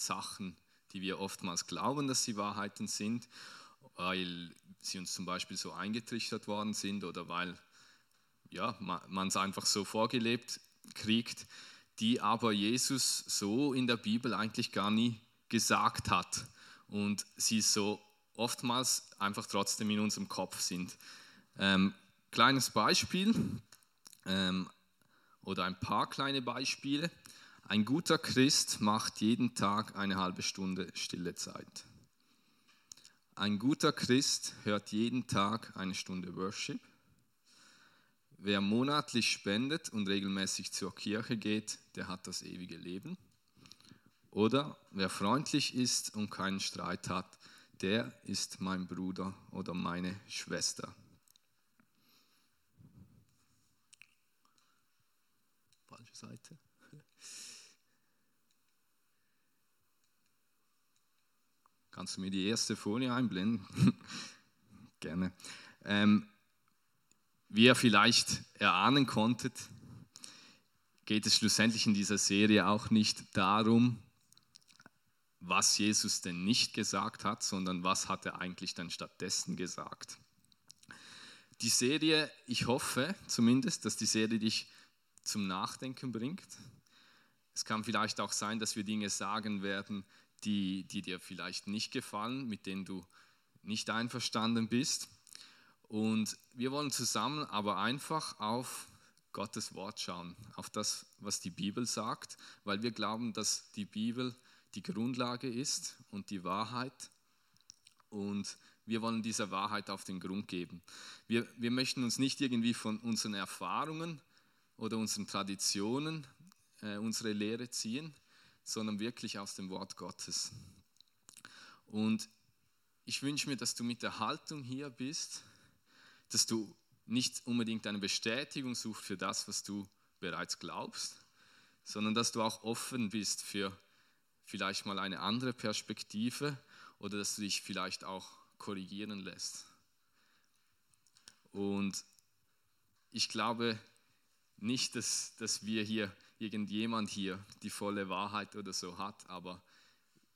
Sachen, die wir oftmals glauben, dass sie Wahrheiten sind, weil sie uns zum Beispiel so eingetrichtert worden sind oder weil ja, man es einfach so vorgelebt kriegt, die aber Jesus so in der Bibel eigentlich gar nie gesagt hat und sie so oftmals einfach trotzdem in unserem Kopf sind. Ähm, kleines Beispiel ähm, oder ein paar kleine Beispiele. Ein guter Christ macht jeden Tag eine halbe Stunde stille Zeit. Ein guter Christ hört jeden Tag eine Stunde Worship. Wer monatlich spendet und regelmäßig zur Kirche geht, der hat das ewige Leben. Oder wer freundlich ist und keinen Streit hat, der ist mein Bruder oder meine Schwester. Falsche Seite. Kannst du mir die erste Folie einblenden? Gerne. Ähm, wie ihr vielleicht erahnen konntet, geht es schlussendlich in dieser Serie auch nicht darum, was Jesus denn nicht gesagt hat, sondern was hat er eigentlich dann stattdessen gesagt. Die Serie, ich hoffe zumindest, dass die Serie dich zum Nachdenken bringt. Es kann vielleicht auch sein, dass wir Dinge sagen werden, die, die dir vielleicht nicht gefallen, mit denen du nicht einverstanden bist. Und wir wollen zusammen aber einfach auf Gottes Wort schauen, auf das, was die Bibel sagt, weil wir glauben, dass die Bibel die Grundlage ist und die Wahrheit. Und wir wollen dieser Wahrheit auf den Grund geben. Wir, wir möchten uns nicht irgendwie von unseren Erfahrungen oder unseren Traditionen äh, unsere Lehre ziehen, sondern wirklich aus dem Wort Gottes. Und ich wünsche mir, dass du mit der Haltung hier bist, dass du nicht unbedingt eine Bestätigung suchst für das, was du bereits glaubst, sondern dass du auch offen bist für vielleicht mal eine andere Perspektive oder dass du dich vielleicht auch korrigieren lässt. Und ich glaube nicht, dass, dass wir hier, irgendjemand hier die volle Wahrheit oder so hat, aber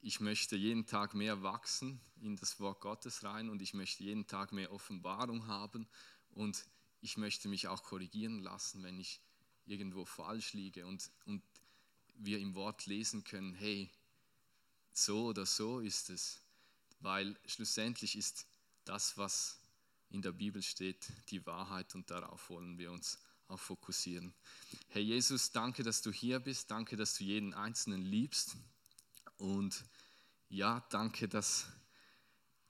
ich möchte jeden Tag mehr wachsen in das Wort Gottes rein und ich möchte jeden Tag mehr Offenbarung haben und ich möchte mich auch korrigieren lassen, wenn ich irgendwo falsch liege und, und wir im Wort lesen können, hey, so oder so ist es, weil schlussendlich ist das, was in der Bibel steht, die Wahrheit und darauf wollen wir uns auch fokussieren. Herr Jesus, danke, dass du hier bist, danke, dass du jeden Einzelnen liebst und ja, danke, dass,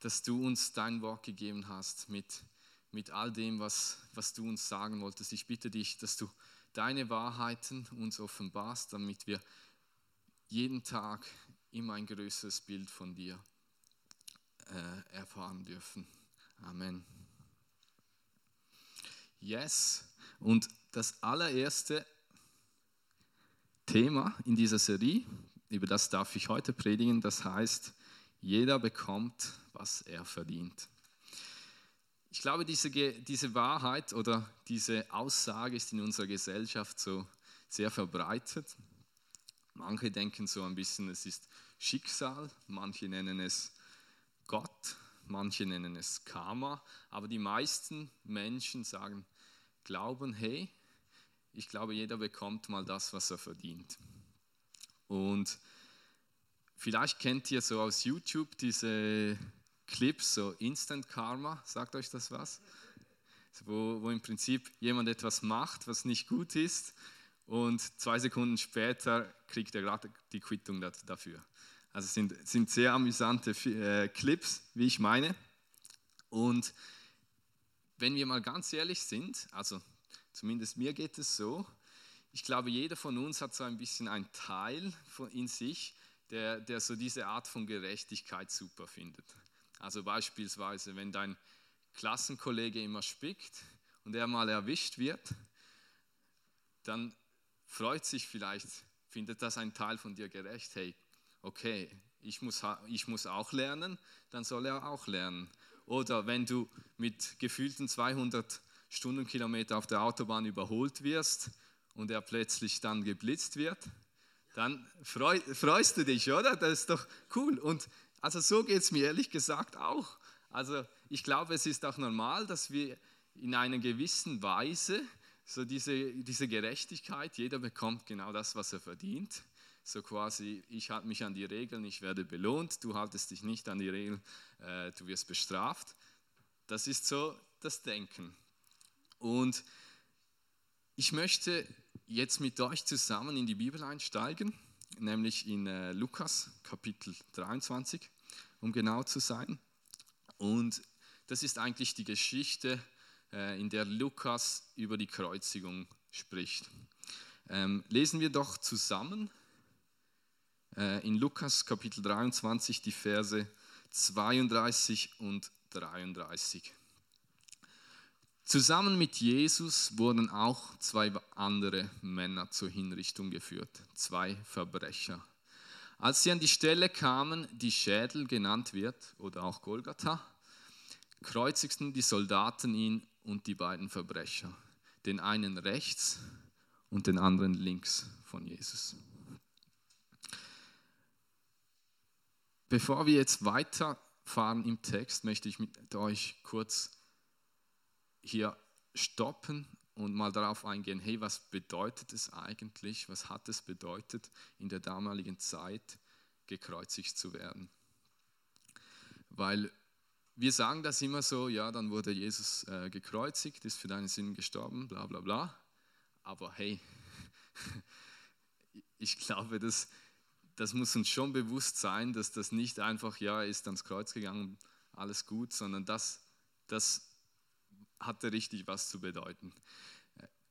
dass du uns dein Wort gegeben hast mit, mit all dem, was, was du uns sagen wolltest. Ich bitte dich, dass du deine Wahrheiten uns offenbarst, damit wir jeden Tag immer ein größeres Bild von dir äh, erfahren dürfen. Amen. Yes. Und das allererste Thema in dieser Serie über das darf ich heute predigen. Das heißt, jeder bekommt, was er verdient. Ich glaube, diese, diese Wahrheit oder diese Aussage ist in unserer Gesellschaft so sehr verbreitet. Manche denken so ein bisschen, es ist Schicksal, manche nennen es Gott, manche nennen es Karma, aber die meisten Menschen sagen, glauben, hey, ich glaube, jeder bekommt mal das, was er verdient. Und vielleicht kennt ihr so aus YouTube diese Clips, so Instant Karma, sagt euch das was? Wo, wo im Prinzip jemand etwas macht, was nicht gut ist und zwei Sekunden später kriegt er gerade die Quittung dafür. Also sind, sind sehr amüsante äh, Clips, wie ich meine. Und wenn wir mal ganz ehrlich sind, also zumindest mir geht es so, ich glaube, jeder von uns hat so ein bisschen einen Teil von, in sich, der, der so diese Art von Gerechtigkeit super findet. Also beispielsweise, wenn dein Klassenkollege immer spickt und er mal erwischt wird, dann freut sich vielleicht, findet das ein Teil von dir gerecht. Hey, okay, ich muss, ich muss auch lernen, dann soll er auch lernen. Oder wenn du mit gefühlten 200 Stundenkilometer auf der Autobahn überholt wirst und er plötzlich dann geblitzt wird, dann freu, freust du dich, oder? Das ist doch cool. Und also so geht es mir ehrlich gesagt auch. Also ich glaube, es ist auch normal, dass wir in einer gewissen Weise so diese, diese Gerechtigkeit, jeder bekommt genau das, was er verdient. So quasi, ich halte mich an die Regeln, ich werde belohnt, du haltest dich nicht an die Regeln, äh, du wirst bestraft. Das ist so das Denken. Und ich möchte jetzt mit euch zusammen in die Bibel einsteigen, nämlich in äh, Lukas Kapitel 23, um genau zu sein. Und das ist eigentlich die Geschichte, äh, in der Lukas über die Kreuzigung spricht. Ähm, lesen wir doch zusammen in Lukas Kapitel 23 die Verse 32 und 33. Zusammen mit Jesus wurden auch zwei andere Männer zur Hinrichtung geführt, zwei Verbrecher. Als sie an die Stelle kamen, die Schädel genannt wird, oder auch Golgatha, kreuzigten die Soldaten ihn und die beiden Verbrecher, den einen rechts und den anderen links von Jesus. Bevor wir jetzt weiterfahren im Text, möchte ich mit euch kurz hier stoppen und mal darauf eingehen, hey, was bedeutet es eigentlich, was hat es bedeutet, in der damaligen Zeit gekreuzigt zu werden? Weil wir sagen das immer so, ja, dann wurde Jesus äh, gekreuzigt, ist für deinen Sinn gestorben, bla bla bla. Aber hey, ich glaube, das, das muss uns schon bewusst sein, dass das nicht einfach, ja, ist ans Kreuz gegangen, alles gut, sondern das, das hatte richtig was zu bedeuten.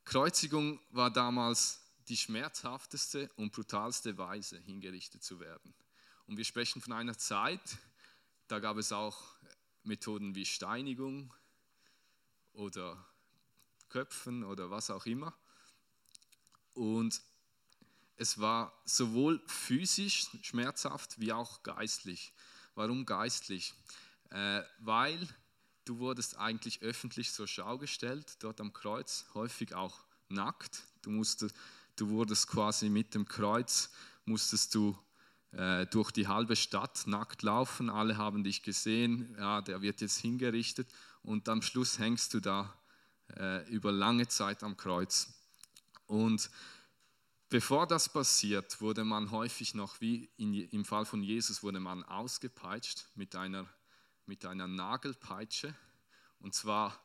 Kreuzigung war damals die schmerzhafteste und brutalste Weise, hingerichtet zu werden. Und wir sprechen von einer Zeit, da gab es auch Methoden wie Steinigung oder Köpfen oder was auch immer. Und es war sowohl physisch schmerzhaft wie auch geistlich. Warum geistlich? Äh, weil Du wurdest eigentlich öffentlich zur Schau gestellt, dort am Kreuz, häufig auch nackt. Du, musstest, du wurdest quasi mit dem Kreuz, musstest du äh, durch die halbe Stadt nackt laufen. Alle haben dich gesehen, ja, der wird jetzt hingerichtet und am Schluss hängst du da äh, über lange Zeit am Kreuz. Und bevor das passiert, wurde man häufig noch, wie in, im Fall von Jesus, wurde man ausgepeitscht mit einer mit einer Nagelpeitsche. Und zwar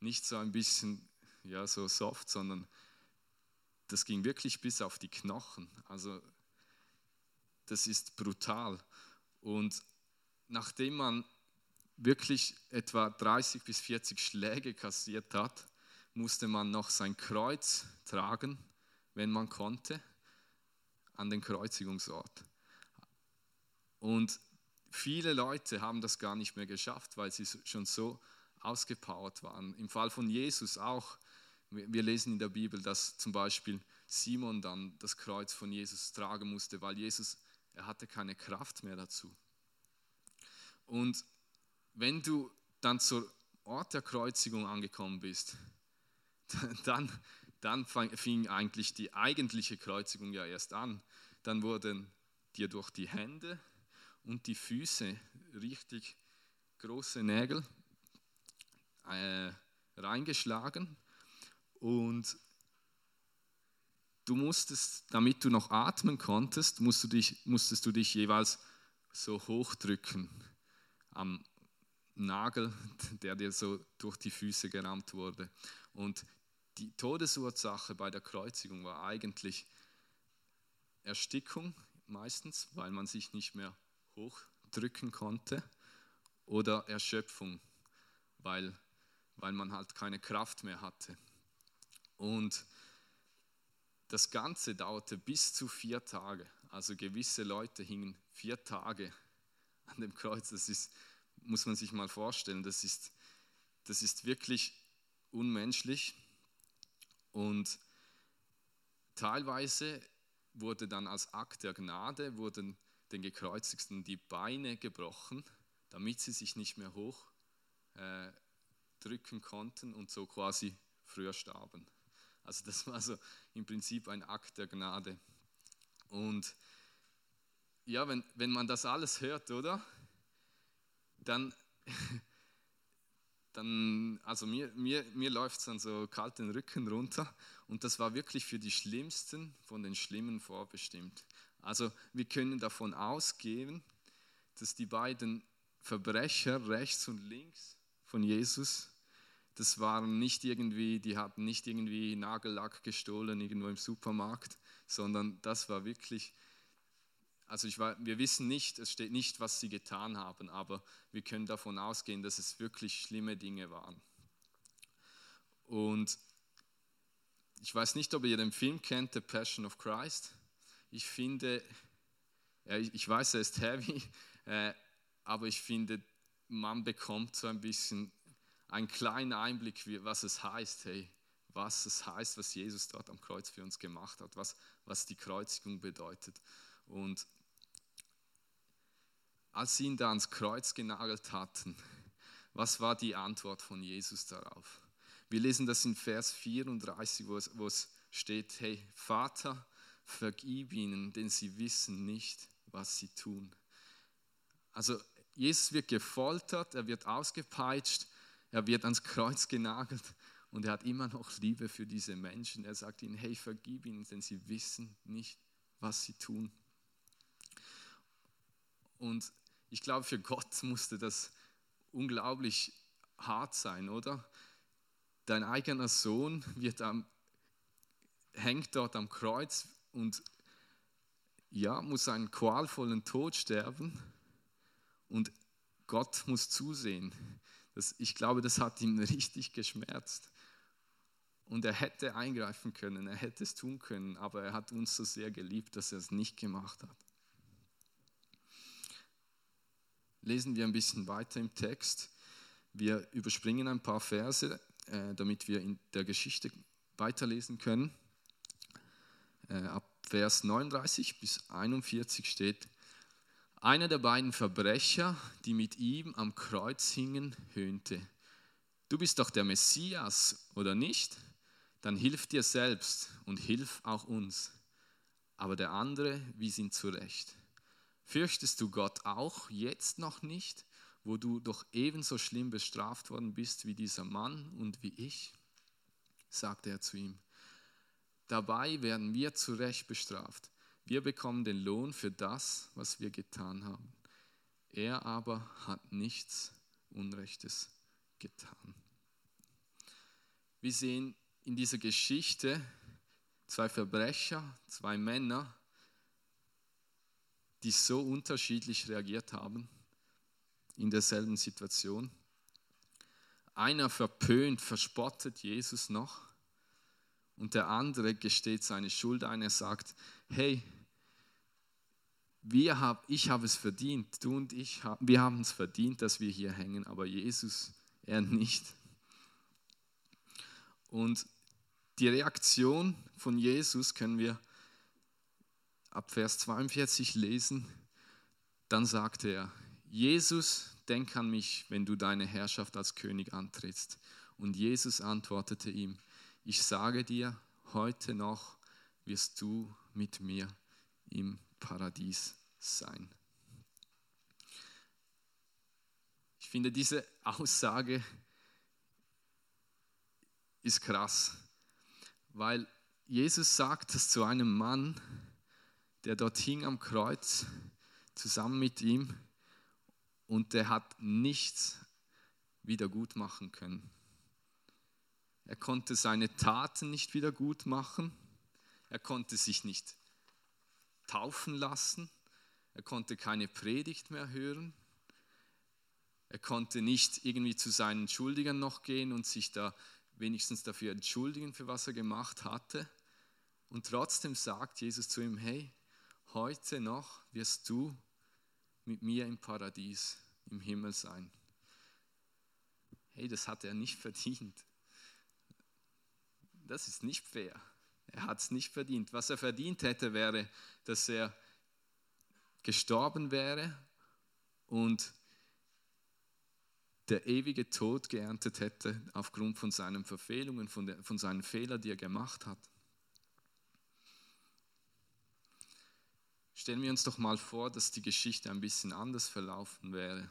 nicht so ein bisschen ja, so soft, sondern das ging wirklich bis auf die Knochen. Also das ist brutal. Und nachdem man wirklich etwa 30 bis 40 Schläge kassiert hat, musste man noch sein Kreuz tragen, wenn man konnte, an den Kreuzigungsort. Und Viele Leute haben das gar nicht mehr geschafft, weil sie schon so ausgepowert waren. Im Fall von Jesus auch. Wir lesen in der Bibel, dass zum Beispiel Simon dann das Kreuz von Jesus tragen musste, weil Jesus, er hatte keine Kraft mehr dazu. Und wenn du dann zur Ort der Kreuzigung angekommen bist, dann, dann fing eigentlich die eigentliche Kreuzigung ja erst an. Dann wurden dir durch die Hände und die Füße richtig große Nägel äh, reingeschlagen und du musstest, damit du noch atmen konntest, musst du dich, musstest du dich jeweils so hochdrücken am Nagel, der dir so durch die Füße gerammt wurde. Und die Todesursache bei der Kreuzigung war eigentlich Erstickung meistens, weil man sich nicht mehr hochdrücken konnte oder Erschöpfung, weil, weil man halt keine Kraft mehr hatte. Und das Ganze dauerte bis zu vier Tage. Also gewisse Leute hingen vier Tage an dem Kreuz. Das ist, muss man sich mal vorstellen, das ist, das ist wirklich unmenschlich. Und teilweise wurde dann als Akt der Gnade, wurden den Gekreuzigten die Beine gebrochen, damit sie sich nicht mehr hoch äh, drücken konnten und so quasi früher starben. Also das war so im Prinzip ein Akt der Gnade. Und ja, wenn, wenn man das alles hört, oder? Dann, dann also mir, mir, mir läuft es dann so kalt den Rücken runter. Und das war wirklich für die Schlimmsten von den Schlimmen vorbestimmt. Also wir können davon ausgehen, dass die beiden Verbrecher rechts und links von Jesus, das waren nicht irgendwie, die hatten nicht irgendwie Nagellack gestohlen irgendwo im Supermarkt, sondern das war wirklich, also ich wir wissen nicht, es steht nicht, was sie getan haben, aber wir können davon ausgehen, dass es wirklich schlimme Dinge waren. Und ich weiß nicht, ob ihr den Film kennt, The Passion of Christ. Ich finde, ja, ich weiß, er ist heavy, äh, aber ich finde, man bekommt so ein bisschen einen kleinen Einblick, was es heißt, hey, was es heißt, was Jesus dort am Kreuz für uns gemacht hat, was, was die Kreuzigung bedeutet. Und als sie ihn da ans Kreuz genagelt hatten, was war die Antwort von Jesus darauf? Wir lesen das in Vers 34, wo es, steht, hey Vater, vergib ihnen, denn sie wissen nicht, was sie tun. Also Jesus wird gefoltert, er wird ausgepeitscht, er wird ans Kreuz genagelt und er hat immer noch Liebe für diese Menschen. Er sagt ihnen, hey, vergib ihnen, denn sie wissen nicht, was sie tun. Und ich glaube, für Gott musste das unglaublich hart sein, oder? Dein eigener Sohn wird am, hängt dort am Kreuz und ja, muss einen qualvollen Tod sterben und Gott muss zusehen. Das, ich glaube, das hat ihn richtig geschmerzt. Und er hätte eingreifen können, er hätte es tun können, aber er hat uns so sehr geliebt, dass er es nicht gemacht hat. Lesen wir ein bisschen weiter im Text. Wir überspringen ein paar Verse, äh, damit wir in der Geschichte weiterlesen können. Äh, ab Vers 39 bis 41 steht, einer der beiden Verbrecher, die mit ihm am Kreuz hingen, höhnte, du bist doch der Messias, oder nicht? Dann hilf dir selbst und hilf auch uns. Aber der andere wies ihn zurecht. Fürchtest du Gott auch jetzt noch nicht, wo du doch ebenso schlimm bestraft worden bist wie dieser Mann und wie ich? sagte er zu ihm. Dabei werden wir zu Recht bestraft. Wir bekommen den Lohn für das, was wir getan haben. Er aber hat nichts Unrechtes getan. Wir sehen in dieser Geschichte zwei Verbrecher, zwei Männer, die so unterschiedlich reagiert haben in derselben Situation. Einer verpönt, verspottet Jesus noch und der andere gesteht seine Schuld ein. Er sagt, hey, wir hab, ich habe es verdient, du und ich, wir haben es verdient, dass wir hier hängen, aber Jesus, er nicht. Und die Reaktion von Jesus können wir ab Vers 42 lesen. Dann sagte er, Jesus, denk an mich, wenn du deine Herrschaft als König antrittst. Und Jesus antwortete ihm, ich sage dir, heute noch wirst du mit mir im Paradies sein. Ich finde, diese Aussage ist krass, weil Jesus sagt das zu einem Mann, der dort hing am Kreuz, zusammen mit ihm, und der hat nichts wieder gut machen können. Er konnte seine Taten nicht wieder gut machen. Er konnte sich nicht taufen lassen. Er konnte keine Predigt mehr hören. Er konnte nicht irgendwie zu seinen Schuldigern noch gehen und sich da wenigstens dafür entschuldigen, für was er gemacht hatte. Und trotzdem sagt Jesus zu ihm, hey, heute noch wirst du mit mir im Paradies, im Himmel sein. Hey, das hat er nicht verdient. Das ist nicht fair. Er hat es nicht verdient. Was er verdient hätte, wäre, dass er gestorben wäre und der ewige Tod geerntet hätte aufgrund von seinen Verfehlungen, von, der, von seinen Fehlern, die er gemacht hat. Stellen wir uns doch mal vor, dass die Geschichte ein bisschen anders verlaufen wäre.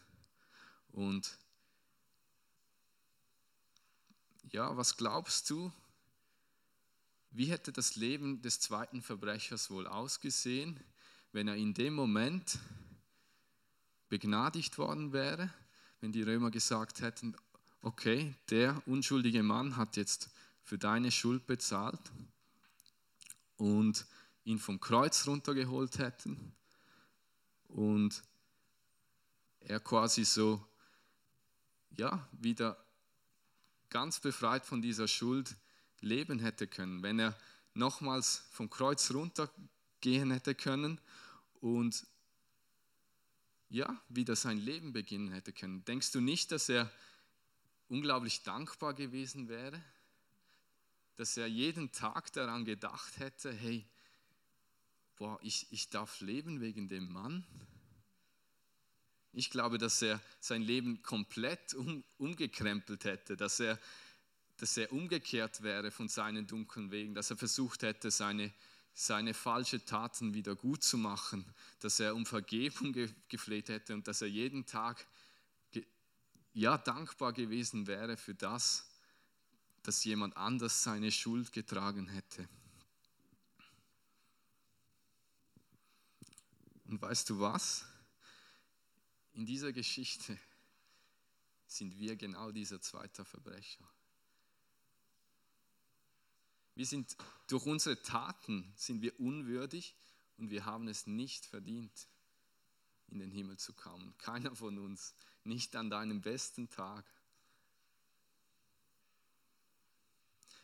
Und ja, was glaubst du, wie hätte das Leben des zweiten Verbrechers wohl ausgesehen, wenn er in dem Moment begnadigt worden wäre, wenn die Römer gesagt hätten, okay, der unschuldige Mann hat jetzt für deine Schuld bezahlt und ihn vom Kreuz runtergeholt hätten. Und er quasi so, ja, wieder ganz befreit von dieser Schuld leben hätte können, wenn er nochmals vom Kreuz runtergehen hätte können und ja, wieder sein Leben beginnen hätte können. Denkst du nicht, dass er unglaublich dankbar gewesen wäre, dass er jeden Tag daran gedacht hätte, hey, boah, ich, ich darf leben wegen dem Mann? Ich glaube, dass er sein Leben komplett um, umgekrempelt hätte, dass er, dass er umgekehrt wäre von seinen dunklen Wegen, dass er versucht hätte, seine seine falschen Taten wieder gut zu machen, dass er um Vergebung gefleht hätte und dass er jeden Tag ja dankbar gewesen wäre für das, dass jemand anders seine Schuld getragen hätte. Und weißt du was? In dieser Geschichte sind wir genau dieser zweite Verbrecher. Wir sind durch unsere Taten sind wir unwürdig und wir haben es nicht verdient, in den Himmel zu kommen. Keiner von uns, nicht an deinem besten Tag.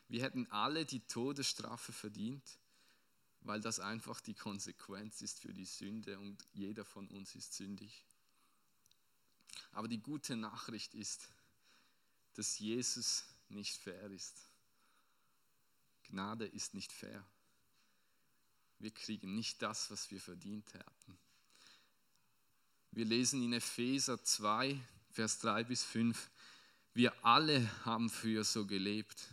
Wir hätten alle die Todesstrafe verdient, weil das einfach die Konsequenz ist für die Sünde und jeder von uns ist sündig. Aber die gute Nachricht ist, dass Jesus nicht fair ist. Gnade ist nicht fair. Wir kriegen nicht das, was wir verdient hätten. Wir lesen in Epheser 2, Vers 3 bis 5, wir alle haben früher so gelebt.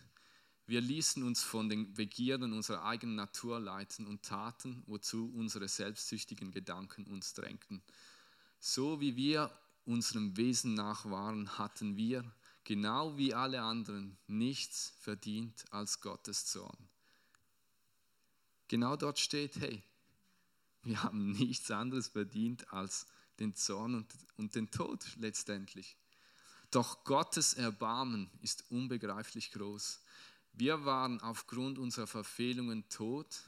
Wir ließen uns von den Begierden unserer eigenen Natur leiten und taten, wozu unsere selbstsüchtigen Gedanken uns drängten. So wie wir unserem Wesen nach waren, hatten wir genau wie alle anderen nichts verdient als Gottes Zorn. Genau dort steht, hey, wir haben nichts anderes verdient als den Zorn und, und den Tod letztendlich. Doch Gottes Erbarmen ist unbegreiflich groß. Wir waren aufgrund unserer Verfehlungen tot,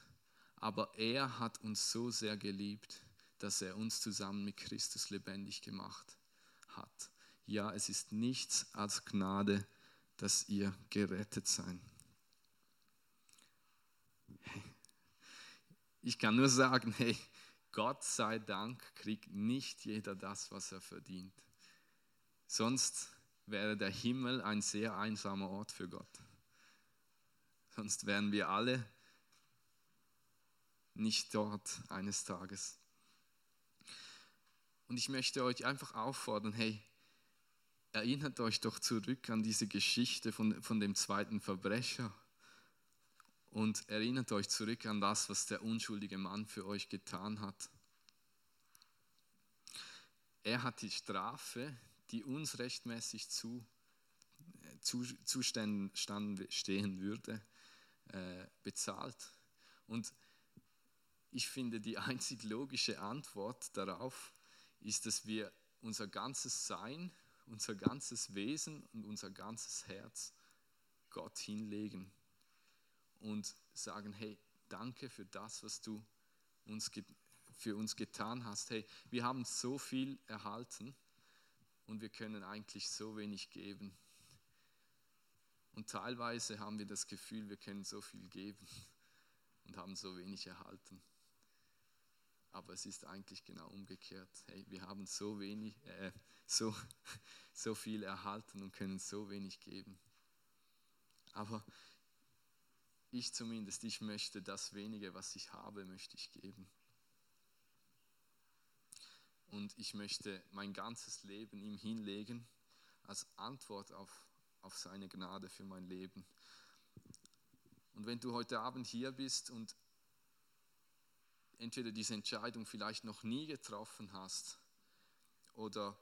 aber er hat uns so sehr geliebt, dass er uns zusammen mit Christus lebendig gemacht hat. Ja, es ist nichts als Gnade, dass ihr gerettet seid. Ich kann nur sagen, hey, Gott sei Dank kriegt nicht jeder das, was er verdient. Sonst wäre der Himmel ein sehr einsamer Ort für Gott. Sonst wären wir alle nicht dort eines Tages. Und ich möchte euch einfach auffordern, hey, Erinnert euch doch zurück an diese Geschichte von, von dem zweiten Verbrecher und erinnert euch zurück an das, was der unschuldige Mann für euch getan hat. Er hat die Strafe, die uns rechtmäßig zu, zu, zustehen stehen würde, äh, bezahlt. Und ich finde, die einzig logische Antwort darauf ist, dass wir unser ganzes Sein unser ganzes Wesen und unser ganzes Herz Gott hinlegen und sagen, hey, danke für das, was du uns für uns getan hast. Hey, wir haben so viel erhalten und wir können eigentlich so wenig geben. Und teilweise haben wir das Gefühl, wir können so viel geben und haben so wenig erhalten. Aber es ist eigentlich genau umgekehrt. Hey, wir haben so wenig, äh, so, so viel erhalten und können so wenig geben. Aber ich zumindest, ich möchte das wenige, was ich habe, möchte ich geben. Und ich möchte mein ganzes Leben ihm hinlegen als Antwort auf, auf seine Gnade für mein Leben. Und wenn du heute Abend hier bist und entweder diese Entscheidung vielleicht noch nie getroffen hast oder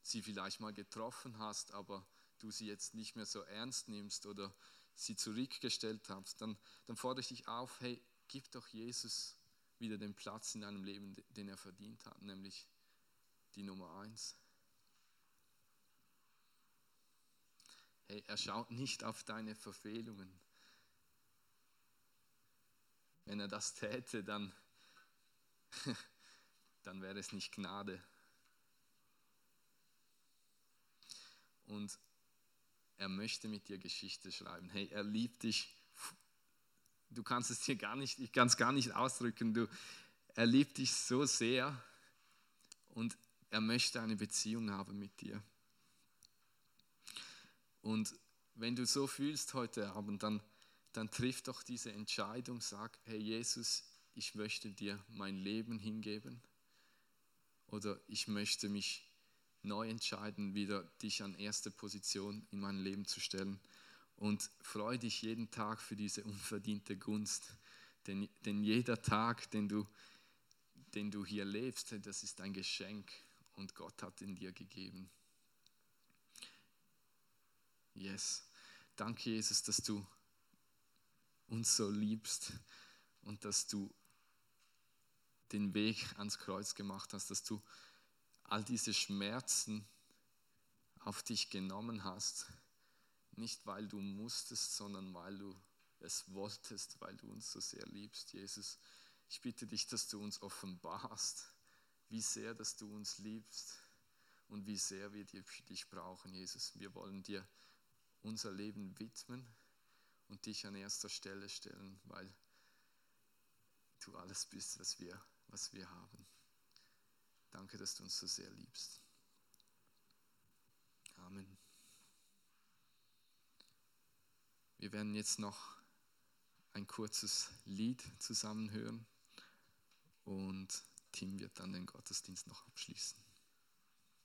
sie vielleicht mal getroffen hast, aber du sie jetzt nicht mehr so ernst nimmst oder sie zurückgestellt hast, dann, dann fordere ich dich auf, hey, gib doch Jesus wieder den Platz in deinem Leben, den er verdient hat, nämlich die Nummer eins. Hey, er schaut nicht auf deine Verfehlungen. Wenn er das täte, dann, dann wäre es nicht Gnade. Und er möchte mit dir Geschichte schreiben. Hey, er liebt dich. Du kannst es dir gar nicht, ich kann es gar nicht ausdrücken. Du, er liebt dich so sehr und er möchte eine Beziehung haben mit dir. Und wenn du so fühlst heute Abend, dann, dann triff doch diese Entscheidung, sag, hey Jesus, ich möchte dir mein Leben hingeben oder ich möchte mich neu entscheiden, wieder dich an erste Position in mein Leben zu stellen. Und freue dich jeden Tag für diese unverdiente Gunst. Denn, denn jeder Tag, den du, den du hier lebst, das ist ein Geschenk und Gott hat ihn dir gegeben. Yes. Danke, Jesus, dass du uns so liebst und dass du den Weg ans Kreuz gemacht hast, dass du all diese Schmerzen auf dich genommen hast, nicht weil du musstest, sondern weil du es wolltest, weil du uns so sehr liebst, Jesus. Ich bitte dich, dass du uns offenbarst, wie sehr, dass du uns liebst und wie sehr wir dich brauchen, Jesus. Wir wollen dir unser Leben widmen und dich an erster Stelle stellen, weil du alles bist, was wir, was wir haben. Danke, dass du uns so sehr liebst. Amen. Wir werden jetzt noch ein kurzes Lied zusammen hören und Tim wird dann den Gottesdienst noch abschließen.